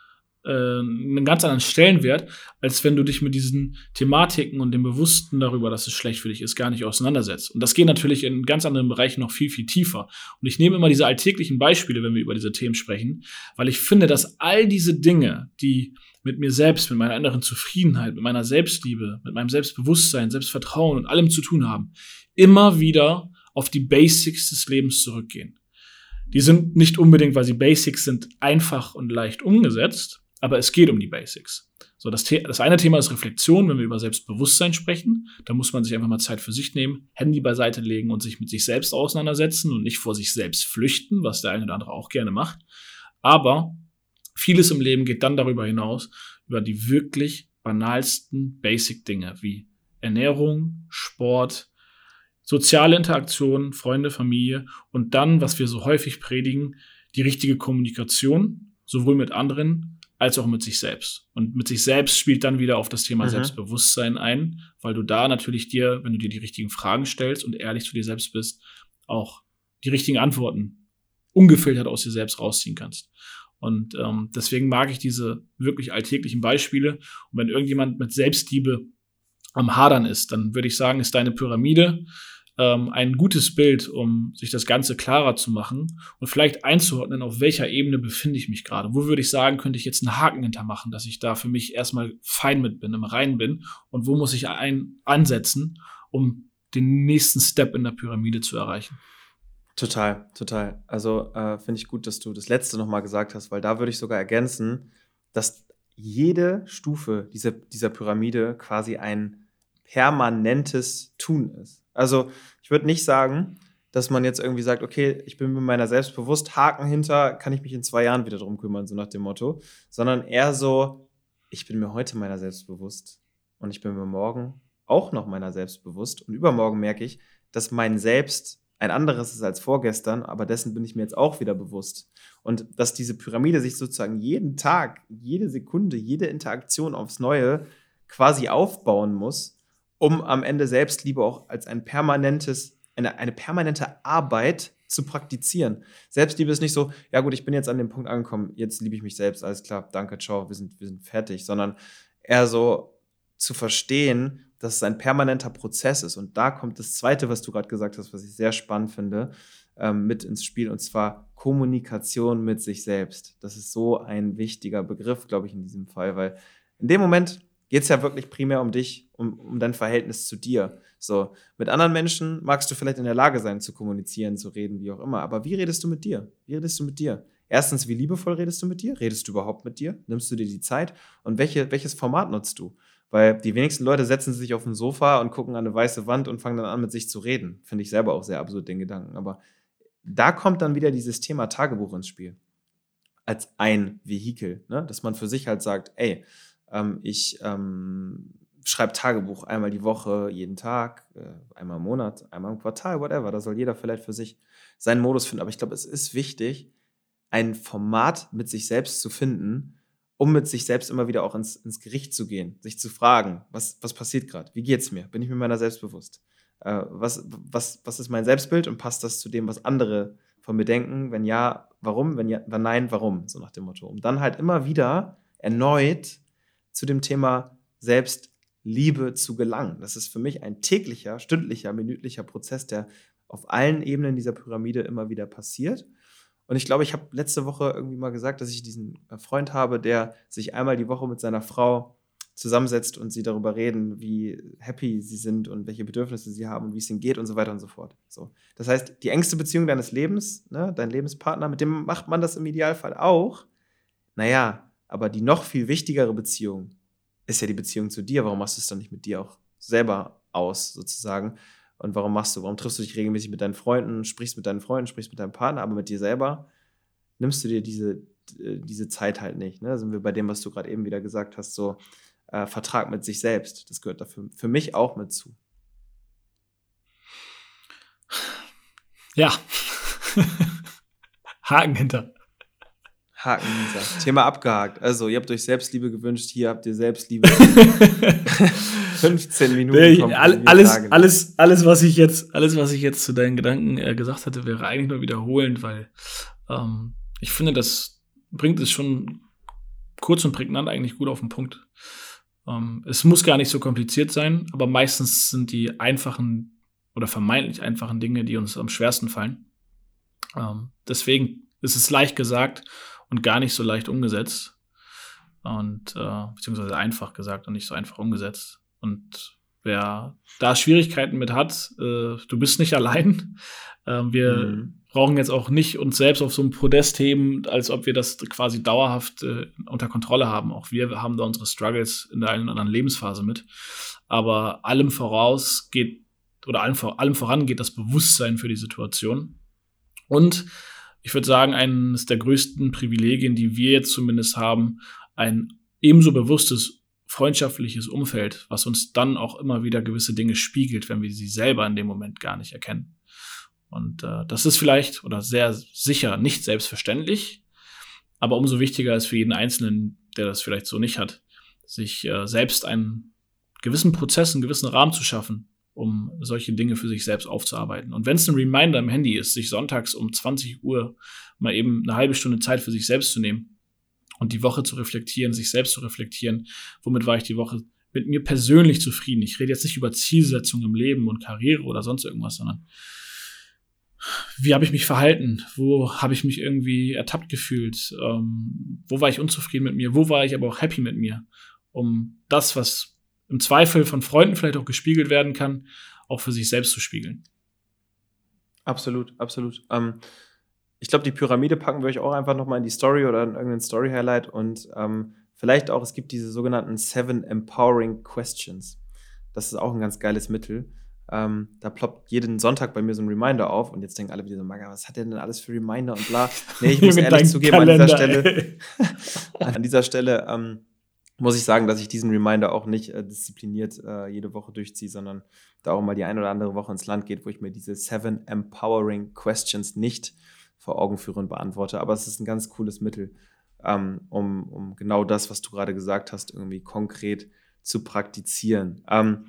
einen ganz anderen Stellenwert, als wenn du dich mit diesen Thematiken und dem Bewussten darüber, dass es schlecht für dich ist, gar nicht auseinandersetzt. Und das geht natürlich in ganz anderen Bereichen noch viel, viel tiefer. Und ich nehme immer diese alltäglichen Beispiele, wenn wir über diese Themen sprechen, weil ich finde, dass all diese Dinge, die mit mir selbst, mit meiner inneren Zufriedenheit, mit meiner Selbstliebe, mit meinem Selbstbewusstsein, Selbstvertrauen und allem zu tun haben, immer wieder auf die Basics des Lebens zurückgehen. Die sind nicht unbedingt, weil sie Basics sind, einfach und leicht umgesetzt, aber es geht um die Basics. So, das, das eine Thema ist Reflexion, wenn wir über Selbstbewusstsein sprechen. Da muss man sich einfach mal Zeit für sich nehmen, Handy beiseite legen und sich mit sich selbst auseinandersetzen und nicht vor sich selbst flüchten, was der eine oder andere auch gerne macht. Aber vieles im Leben geht dann darüber hinaus, über die wirklich banalsten Basic-Dinge wie Ernährung, Sport, soziale Interaktion, Freunde, Familie und dann, was wir so häufig predigen, die richtige Kommunikation, sowohl mit anderen als auch mit sich selbst. Und mit sich selbst spielt dann wieder auf das Thema mhm. Selbstbewusstsein ein, weil du da natürlich dir, wenn du dir die richtigen Fragen stellst und ehrlich zu dir selbst bist, auch die richtigen Antworten ungefiltert aus dir selbst rausziehen kannst. Und ähm, deswegen mag ich diese wirklich alltäglichen Beispiele. Und wenn irgendjemand mit Selbstliebe am Hadern ist, dann würde ich sagen, ist deine Pyramide ähm, ein gutes Bild, um sich das Ganze klarer zu machen und vielleicht einzuordnen, auf welcher Ebene befinde ich mich gerade. Wo würde ich sagen, könnte ich jetzt einen Haken hintermachen, dass ich da für mich erstmal fein mit bin, im Rein bin und wo muss ich ein ansetzen, um den nächsten Step in der Pyramide zu erreichen. Total, total. Also äh, finde ich gut, dass du das letzte nochmal gesagt hast, weil da würde ich sogar ergänzen, dass jede Stufe dieser, dieser Pyramide quasi ein permanentes Tun ist. Also ich würde nicht sagen, dass man jetzt irgendwie sagt, okay, ich bin mir meiner selbst bewusst, Haken hinter, kann ich mich in zwei Jahren wieder drum kümmern, so nach dem Motto, sondern eher so, ich bin mir heute meiner selbst bewusst und ich bin mir morgen auch noch meiner selbst bewusst und übermorgen merke ich, dass mein Selbst ein anderes ist als vorgestern, aber dessen bin ich mir jetzt auch wieder bewusst. Und dass diese Pyramide sich sozusagen jeden Tag, jede Sekunde, jede Interaktion aufs Neue quasi aufbauen muss, um am Ende Selbstliebe auch als ein permanentes, eine, eine permanente Arbeit zu praktizieren. Selbstliebe ist nicht so, ja gut, ich bin jetzt an dem Punkt angekommen, jetzt liebe ich mich selbst, alles klar, danke, ciao, wir sind, wir sind fertig, sondern eher so zu verstehen, dass es ein permanenter Prozess ist. Und da kommt das Zweite, was du gerade gesagt hast, was ich sehr spannend finde, ähm, mit ins Spiel, und zwar Kommunikation mit sich selbst. Das ist so ein wichtiger Begriff, glaube ich, in diesem Fall, weil in dem Moment, geht es ja wirklich primär um dich, um, um dein Verhältnis zu dir. So, mit anderen Menschen magst du vielleicht in der Lage sein, zu kommunizieren, zu reden, wie auch immer. Aber wie redest du mit dir? Wie redest du mit dir? Erstens, wie liebevoll redest du mit dir? Redest du überhaupt mit dir? Nimmst du dir die Zeit? Und welche, welches Format nutzt du? Weil die wenigsten Leute setzen sich auf ein Sofa und gucken an eine weiße Wand und fangen dann an, mit sich zu reden. Finde ich selber auch sehr absurd, den Gedanken. Aber da kommt dann wieder dieses Thema Tagebuch ins Spiel. Als ein Vehikel, ne? dass man für sich halt sagt, ey, ähm, ich ähm, schreibe Tagebuch einmal die Woche, jeden Tag, äh, einmal im Monat, einmal im Quartal, whatever. Da soll jeder vielleicht für sich seinen Modus finden. Aber ich glaube, es ist wichtig, ein Format mit sich selbst zu finden, um mit sich selbst immer wieder auch ins, ins Gericht zu gehen, sich zu fragen, was, was passiert gerade? Wie geht's mir? Bin ich mir meiner selbst bewusst? Äh, was, was, was ist mein Selbstbild und passt das zu dem, was andere von mir denken? Wenn ja, warum? Wenn ja, wenn nein, warum? So nach dem Motto. Um dann halt immer wieder erneut zu dem Thema Selbstliebe zu gelangen. Das ist für mich ein täglicher, stündlicher, minütlicher Prozess, der auf allen Ebenen dieser Pyramide immer wieder passiert. Und ich glaube, ich habe letzte Woche irgendwie mal gesagt, dass ich diesen äh, Freund habe, der sich einmal die Woche mit seiner Frau zusammensetzt und sie darüber reden, wie happy sie sind und welche Bedürfnisse sie haben und wie es ihnen geht und so weiter und so fort. So. Das heißt, die engste Beziehung deines Lebens, ne, dein Lebenspartner, mit dem macht man das im Idealfall auch. Naja, aber die noch viel wichtigere Beziehung ist ja die Beziehung zu dir. Warum machst du es dann nicht mit dir auch selber aus, sozusagen? Und warum machst du, warum triffst du dich regelmäßig mit deinen Freunden, sprichst mit deinen Freunden, sprichst mit deinem Partner, aber mit dir selber nimmst du dir diese, äh, diese Zeit halt nicht. Ne? Da sind wir bei dem, was du gerade eben wieder gesagt hast, so äh, Vertrag mit sich selbst. Das gehört dafür für mich auch mit zu. Ja. [LAUGHS] Haken hinter. Haken hinter. Thema abgehakt. Also, ihr habt euch Selbstliebe gewünscht, hier habt ihr Selbstliebe. [LAUGHS] 15 Minuten. Nee, alles, alles, alles, was ich jetzt, alles, was ich jetzt zu deinen Gedanken äh, gesagt hatte, wäre eigentlich nur wiederholend, weil ähm, ich finde, das bringt es schon kurz und prägnant eigentlich gut auf den Punkt. Ähm, es muss gar nicht so kompliziert sein, aber meistens sind die einfachen oder vermeintlich einfachen Dinge, die uns am schwersten fallen. Ähm, deswegen ist es leicht gesagt und gar nicht so leicht umgesetzt. Und äh, beziehungsweise einfach gesagt und nicht so einfach umgesetzt. Und wer da Schwierigkeiten mit hat, äh, du bist nicht allein. [LAUGHS] Äh, wir mhm. brauchen jetzt auch nicht uns selbst auf so ein Podest heben, als ob wir das quasi dauerhaft äh, unter Kontrolle haben. Auch wir haben da unsere Struggles in der einen oder anderen Lebensphase mit. Aber allem voraus geht oder allem, allem voran geht das Bewusstsein für die Situation. Und ich würde sagen, eines der größten Privilegien, die wir jetzt zumindest haben, ein ebenso bewusstes freundschaftliches Umfeld, was uns dann auch immer wieder gewisse Dinge spiegelt, wenn wir sie selber in dem Moment gar nicht erkennen. Und äh, das ist vielleicht oder sehr sicher nicht selbstverständlich, aber umso wichtiger ist für jeden Einzelnen, der das vielleicht so nicht hat, sich äh, selbst einen gewissen Prozess, einen gewissen Rahmen zu schaffen, um solche Dinge für sich selbst aufzuarbeiten. Und wenn es ein Reminder im Handy ist, sich sonntags um 20 Uhr mal eben eine halbe Stunde Zeit für sich selbst zu nehmen und die Woche zu reflektieren, sich selbst zu reflektieren, womit war ich die Woche mit mir persönlich zufrieden. Ich rede jetzt nicht über Zielsetzung im Leben und Karriere oder sonst irgendwas, sondern wie habe ich mich verhalten? Wo habe ich mich irgendwie ertappt gefühlt? Ähm, wo war ich unzufrieden mit mir? Wo war ich aber auch happy mit mir? Um das, was im Zweifel von Freunden vielleicht auch gespiegelt werden kann, auch für sich selbst zu spiegeln. Absolut, absolut. Ähm, ich glaube, die Pyramide packen wir euch auch einfach nochmal in die Story oder in irgendein Story-Highlight und ähm, vielleicht auch, es gibt diese sogenannten Seven Empowering Questions. Das ist auch ein ganz geiles Mittel. Ähm, da ploppt jeden Sonntag bei mir so ein Reminder auf und jetzt denken alle wieder so, Maga, was hat der denn alles für Reminder und bla. Nee, ich [LAUGHS] muss ehrlich zugeben, Kalender, an dieser Stelle, [LAUGHS] an dieser Stelle ähm, muss ich sagen, dass ich diesen Reminder auch nicht äh, diszipliniert äh, jede Woche durchziehe, sondern da auch mal die eine oder andere Woche ins Land geht, wo ich mir diese Seven Empowering Questions nicht vor Augen führe und beantworte. Aber es ist ein ganz cooles Mittel, ähm, um, um genau das, was du gerade gesagt hast, irgendwie konkret zu praktizieren. Ähm,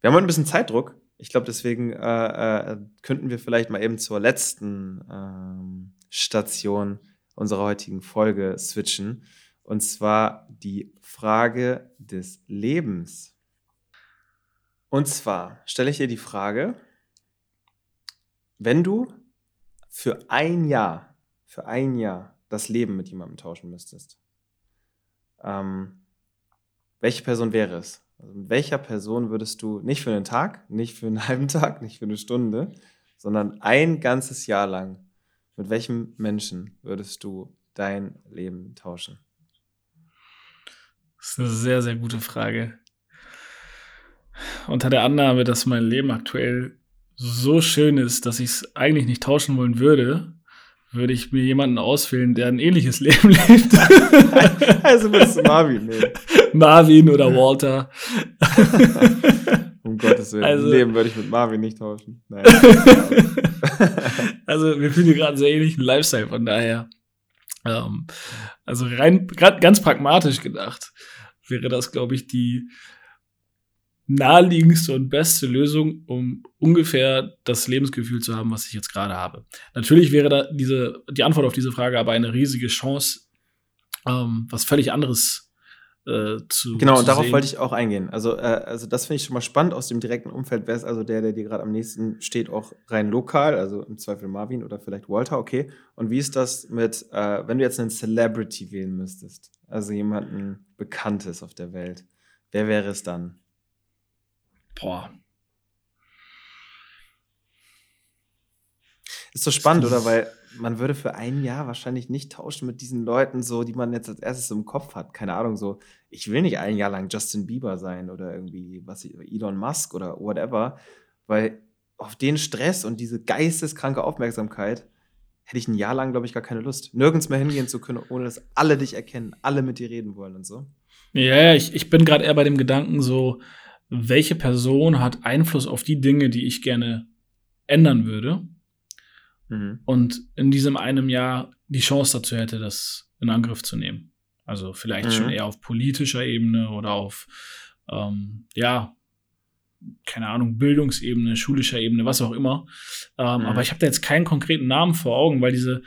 wir haben heute ein bisschen Zeitdruck. Ich glaube, deswegen äh, äh, könnten wir vielleicht mal eben zur letzten ähm, Station unserer heutigen Folge switchen. Und zwar die Frage des Lebens. Und zwar stelle ich dir die Frage, wenn du für ein Jahr, für ein Jahr das Leben mit jemandem tauschen müsstest, ähm, welche Person wäre es? Also mit welcher Person würdest du nicht für einen Tag, nicht für einen [LAUGHS] halben Tag, nicht für eine Stunde, sondern ein ganzes Jahr lang, mit welchem Menschen würdest du dein Leben tauschen? Das ist eine sehr, sehr gute Frage. Unter der Annahme, dass mein Leben aktuell so schön ist, dass ich es eigentlich nicht tauschen wollen würde, würde ich mir jemanden auswählen, der ein ähnliches [LAUGHS] Leben lebt. [LAUGHS] also würdest du Marvin nehmen. [LAUGHS] Marvin oder Walter. um Gottes Willen. Also, Leben würde ich mit Marvin nicht tauschen. Nein. also wir fühlen hier gerade einen sehr ähnlichen Lifestyle, von daher. Ähm, also rein ganz pragmatisch gedacht wäre das, glaube ich, die naheliegendste und beste Lösung, um ungefähr das Lebensgefühl zu haben, was ich jetzt gerade habe. Natürlich wäre da diese, die Antwort auf diese Frage aber eine riesige Chance, ähm, was völlig anderes äh, zu Genau, und darauf sehen. wollte ich auch eingehen. Also, äh, also das finde ich schon mal spannend aus dem direkten Umfeld. Wer ist also der, der dir gerade am nächsten steht, auch rein lokal, also im Zweifel Marvin oder vielleicht Walter, okay. Und wie ist das mit, äh, wenn du jetzt einen Celebrity wählen müsstest, also jemanden Bekanntes auf der Welt, wer wäre es dann? Boah. Ist so spannend, oder? Weil man würde für ein Jahr wahrscheinlich nicht tauschen mit diesen Leuten, so, die man jetzt als erstes im Kopf hat. Keine Ahnung, so, ich will nicht ein Jahr lang Justin Bieber sein oder irgendwie, was Elon Musk oder whatever, weil auf den Stress und diese geisteskranke Aufmerksamkeit hätte ich ein Jahr lang, glaube ich, gar keine Lust. Nirgends mehr hingehen zu können, ohne dass alle dich erkennen, alle mit dir reden wollen und so. Ja, ich, ich bin gerade eher bei dem Gedanken so, welche Person hat Einfluss auf die Dinge, die ich gerne ändern würde? Mhm. Und in diesem einem Jahr die Chance dazu hätte, das in Angriff zu nehmen. Also vielleicht mhm. schon eher auf politischer Ebene oder auf, ähm, ja, keine Ahnung, Bildungsebene, schulischer Ebene, was auch immer. Ähm, mhm. Aber ich habe da jetzt keinen konkreten Namen vor Augen, weil diese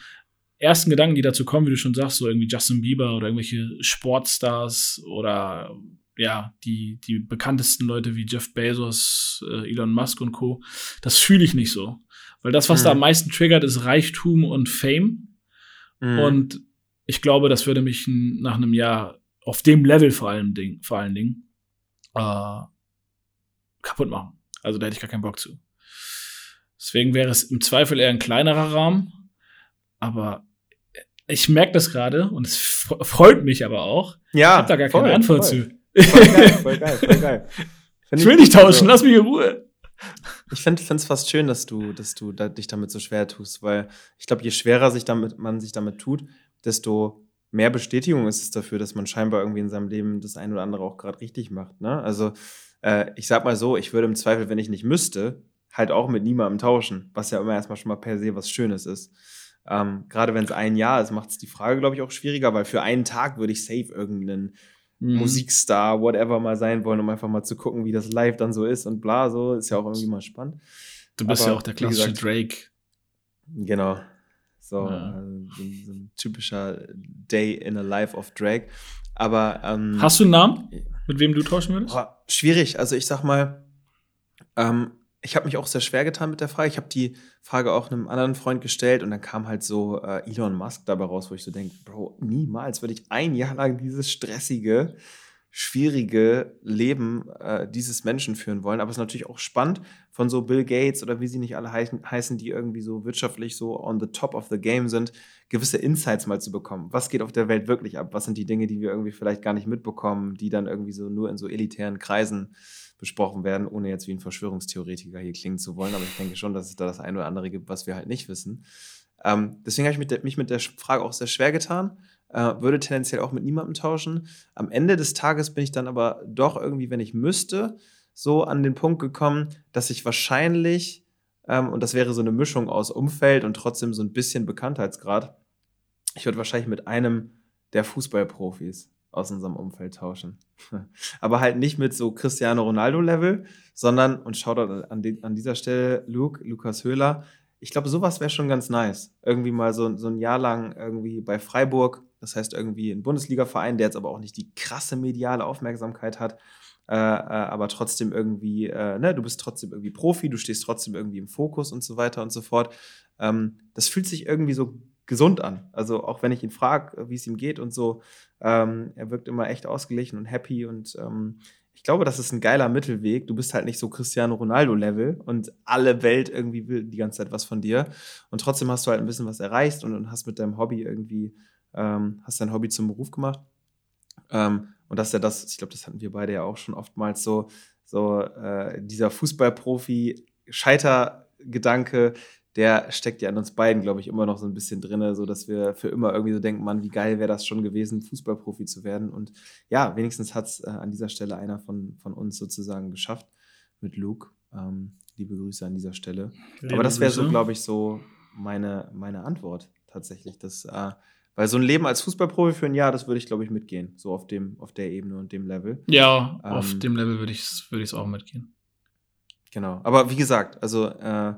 ersten Gedanken, die dazu kommen, wie du schon sagst, so irgendwie Justin Bieber oder irgendwelche Sportstars oder ja, die, die bekanntesten Leute wie Jeff Bezos, äh, Elon Musk und Co., das fühle ich nicht so. Weil das, was mhm. da am meisten triggert, ist Reichtum und Fame. Mhm. Und ich glaube, das würde mich nach einem Jahr auf dem Level vor allem Ding, vor allen Dingen äh, kaputt machen. Also da hätte ich gar keinen Bock zu. Deswegen wäre es im Zweifel eher ein kleinerer Rahmen. Aber ich merke das gerade und es freut mich aber auch. Ja. Ich habe da gar voll, keine Antwort voll. zu. Voll geil, voll geil, voll geil. [LAUGHS] Find ich will nicht tauschen, also, lass mich in Ruhe. Ich finde es fast schön, dass du, dass du da, dich damit so schwer tust, weil ich glaube, je schwerer sich damit, man sich damit tut, desto mehr Bestätigung ist es dafür, dass man scheinbar irgendwie in seinem Leben das eine oder andere auch gerade richtig macht. Ne? Also äh, ich sag mal so, ich würde im Zweifel, wenn ich nicht müsste, halt auch mit niemandem tauschen, was ja immer erstmal schon mal per se was Schönes ist. Ähm, Gerade wenn es ein Jahr ist, macht es die Frage, glaube ich, auch schwieriger, weil für einen Tag würde ich safe irgendeinen mhm. Musikstar, whatever mal sein wollen, um einfach mal zu gucken, wie das live dann so ist und bla, so ist ja auch irgendwie mal spannend. Du bist Aber, ja auch der klassische gesagt, Drake. Genau. So, ja. also, so, ein typischer Day in a Life of Drake. Aber ähm, hast du einen Namen, mit wem du tauschen würdest? Boah, schwierig. Also ich sag mal, ähm, ich habe mich auch sehr schwer getan mit der Frage. Ich habe die Frage auch einem anderen Freund gestellt und dann kam halt so äh, Elon Musk dabei raus, wo ich so denke, Bro, niemals würde ich ein Jahr lang dieses stressige, schwierige Leben äh, dieses Menschen führen wollen. Aber es ist natürlich auch spannend von so Bill Gates oder wie sie nicht alle heißen, heißen, die irgendwie so wirtschaftlich so on the top of the game sind, gewisse Insights mal zu bekommen. Was geht auf der Welt wirklich ab? Was sind die Dinge, die wir irgendwie vielleicht gar nicht mitbekommen, die dann irgendwie so nur in so elitären Kreisen besprochen werden, ohne jetzt wie ein Verschwörungstheoretiker hier klingen zu wollen. Aber ich denke schon, dass es da das eine oder andere gibt, was wir halt nicht wissen. Ähm, deswegen habe ich mich mit der Frage auch sehr schwer getan. Äh, würde tendenziell auch mit niemandem tauschen. Am Ende des Tages bin ich dann aber doch irgendwie, wenn ich müsste, so an den Punkt gekommen, dass ich wahrscheinlich, ähm, und das wäre so eine Mischung aus Umfeld und trotzdem so ein bisschen Bekanntheitsgrad, ich würde wahrscheinlich mit einem der Fußballprofis aus unserem Umfeld tauschen. [LAUGHS] Aber halt nicht mit so Cristiano Ronaldo-Level, sondern, und schaut an, an dieser Stelle Luke, Lukas Höhler, ich glaube, sowas wäre schon ganz nice. Irgendwie mal so, so ein Jahr lang irgendwie bei Freiburg, das heißt irgendwie ein Bundesliga-Verein, der jetzt aber auch nicht die krasse mediale Aufmerksamkeit hat, äh, äh, aber trotzdem irgendwie, äh, ne, du bist trotzdem irgendwie Profi, du stehst trotzdem irgendwie im Fokus und so weiter und so fort. Ähm, das fühlt sich irgendwie so gesund an. Also auch wenn ich ihn frage, wie es ihm geht und so, ähm, er wirkt immer echt ausgeglichen und happy und ähm, ich glaube, das ist ein geiler Mittelweg. Du bist halt nicht so Cristiano Ronaldo-Level und alle Welt irgendwie will die ganze Zeit was von dir. Und trotzdem hast du halt ein bisschen was erreicht und, und hast mit deinem Hobby irgendwie, ähm, hast dein Hobby zum Beruf gemacht. Ähm, und das ist ja das, ich glaube, das hatten wir beide ja auch schon oftmals so, so äh, dieser Fußballprofi-Scheitergedanke, der steckt ja an uns beiden, glaube ich, immer noch so ein bisschen drin, so dass wir für immer irgendwie so denken, Mann, wie geil wäre das schon gewesen, Fußballprofi zu werden. Und ja, wenigstens hat es äh, an dieser Stelle einer von, von uns sozusagen geschafft mit Luke. Ähm, liebe Grüße an dieser Stelle. Liebe Aber das wäre so, glaube ich, so meine, meine Antwort tatsächlich. Das, äh, weil so ein Leben als Fußballprofi für ein Jahr, das würde ich, glaube ich, mitgehen. So auf dem, auf der Ebene und dem Level. Ja, ähm, auf dem Level würde ich es würd auch mitgehen. Genau. Aber wie gesagt, also äh,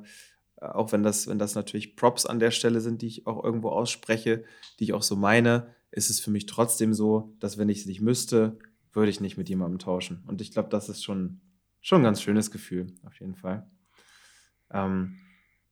auch wenn das, wenn das natürlich Props an der Stelle sind, die ich auch irgendwo ausspreche, die ich auch so meine, ist es für mich trotzdem so, dass wenn ich es nicht müsste, würde ich nicht mit jemandem tauschen. Und ich glaube, das ist schon, schon ein ganz schönes Gefühl, auf jeden Fall. Ähm,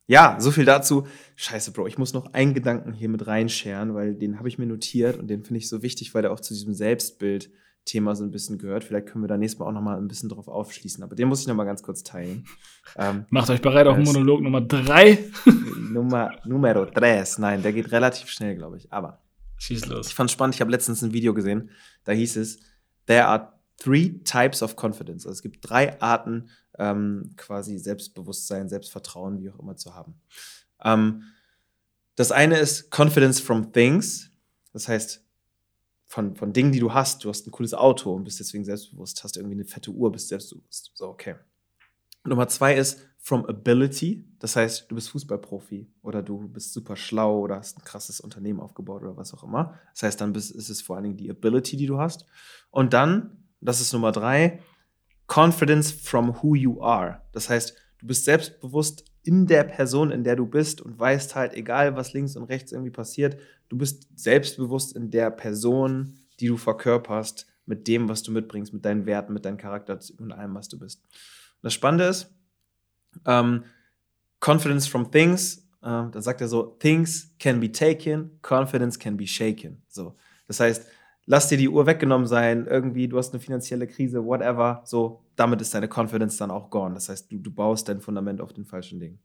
ja, so viel dazu. Scheiße, Bro, ich muss noch einen Gedanken hier mit reinscheren, weil den habe ich mir notiert und den finde ich so wichtig, weil der auch zu diesem Selbstbild Thema so ein bisschen gehört. Vielleicht können wir da nächstes Mal auch noch mal ein bisschen drauf aufschließen. Aber den muss ich noch mal ganz kurz teilen. [LAUGHS] Ähm, Macht euch bereit auf Monolog Nummer drei. [LAUGHS] Nummer, Numero tres. Nein, der geht relativ schnell, glaube ich. Aber Schieß los. Ich fand spannend. Ich habe letztens ein Video gesehen. Da hieß es, there are three types of confidence. Also es gibt drei Arten, ähm, quasi Selbstbewusstsein, Selbstvertrauen, wie auch immer zu haben. Ähm, das eine ist Confidence from things. Das heißt, von, von Dingen, die du hast. Du hast ein cooles Auto und bist deswegen selbstbewusst, hast irgendwie eine fette Uhr, bist selbstbewusst. So, okay. Nummer zwei ist from ability. Das heißt, du bist Fußballprofi oder du bist super schlau oder hast ein krasses Unternehmen aufgebaut oder was auch immer. Das heißt, dann bist, ist es vor allen Dingen die Ability, die du hast. Und dann, das ist Nummer drei, Confidence from who you are. Das heißt, du bist selbstbewusst in der Person, in der du bist und weißt halt, egal was links und rechts irgendwie passiert, du bist selbstbewusst in der Person, die du verkörperst, mit dem, was du mitbringst, mit deinen Werten, mit deinem Charakter und allem, was du bist. Das Spannende ist, ähm, Confidence from things, äh, da sagt er so, things can be taken, confidence can be shaken. So, das heißt, lass dir die Uhr weggenommen sein, irgendwie, du hast eine finanzielle Krise, whatever, so, damit ist deine Confidence dann auch gone. Das heißt, du, du baust dein Fundament auf den falschen Dingen.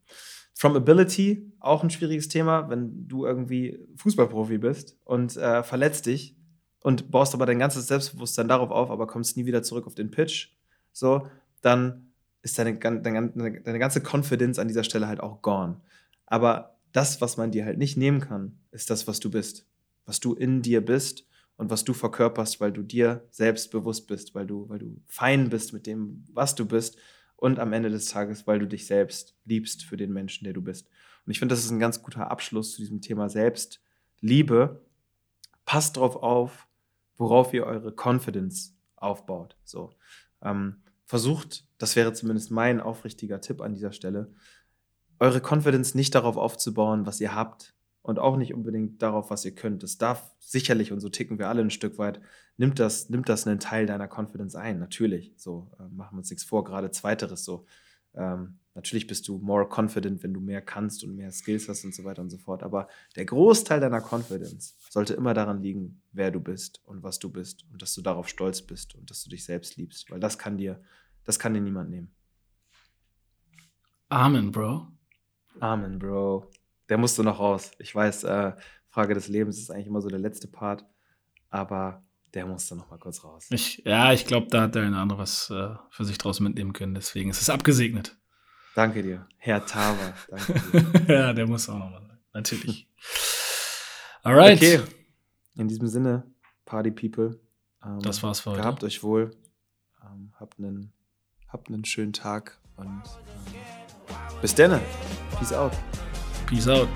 From Ability, auch ein schwieriges Thema, wenn du irgendwie Fußballprofi bist und äh, verletzt dich und baust aber dein ganzes Selbstbewusstsein darauf auf, aber kommst nie wieder zurück auf den Pitch, so, dann ist deine, deine, deine ganze Confidence an dieser Stelle halt auch gone. Aber das, was man dir halt nicht nehmen kann, ist das, was du bist. Was du in dir bist und was du verkörperst, weil du dir selbst bewusst bist, weil du, weil du fein bist mit dem, was du bist und am Ende des Tages, weil du dich selbst liebst für den Menschen, der du bist. Und ich finde, das ist ein ganz guter Abschluss zu diesem Thema Selbstliebe. Passt drauf auf, worauf ihr eure Confidence aufbaut. So. Ähm, versucht, das wäre zumindest mein aufrichtiger Tipp an dieser Stelle, eure Confidence nicht darauf aufzubauen, was ihr habt, und auch nicht unbedingt darauf, was ihr könnt. Das darf sicherlich, und so ticken wir alle ein Stück weit, nimmt das, nimmt das einen Teil deiner Confidence ein, natürlich. So, äh, machen wir uns nichts vor, gerade zweiteres so. Ähm, natürlich bist du more confident, wenn du mehr kannst und mehr Skills hast und so weiter und so fort. Aber der Großteil deiner Confidence sollte immer daran liegen, wer du bist und was du bist und dass du darauf stolz bist und dass du dich selbst liebst, weil das kann dir, das kann dir niemand nehmen. Amen, Bro. Amen, Bro der musste noch raus. Ich weiß, äh, Frage des Lebens ist eigentlich immer so der letzte Part, aber der musste noch mal kurz raus. Ich, ja, ich glaube, da hat der eine andere was äh, für sich draus mitnehmen können. Deswegen ist es abgesegnet. Danke dir, Herr Tava. [LAUGHS] ja, der muss auch noch mal. Natürlich. [LAUGHS] Alright. Okay. In diesem Sinne, Party People. Ähm, das war's für heute. Gehabt euch wohl. Ähm, habt, einen, habt einen schönen Tag und ähm, bis dann. Peace out. Peace out.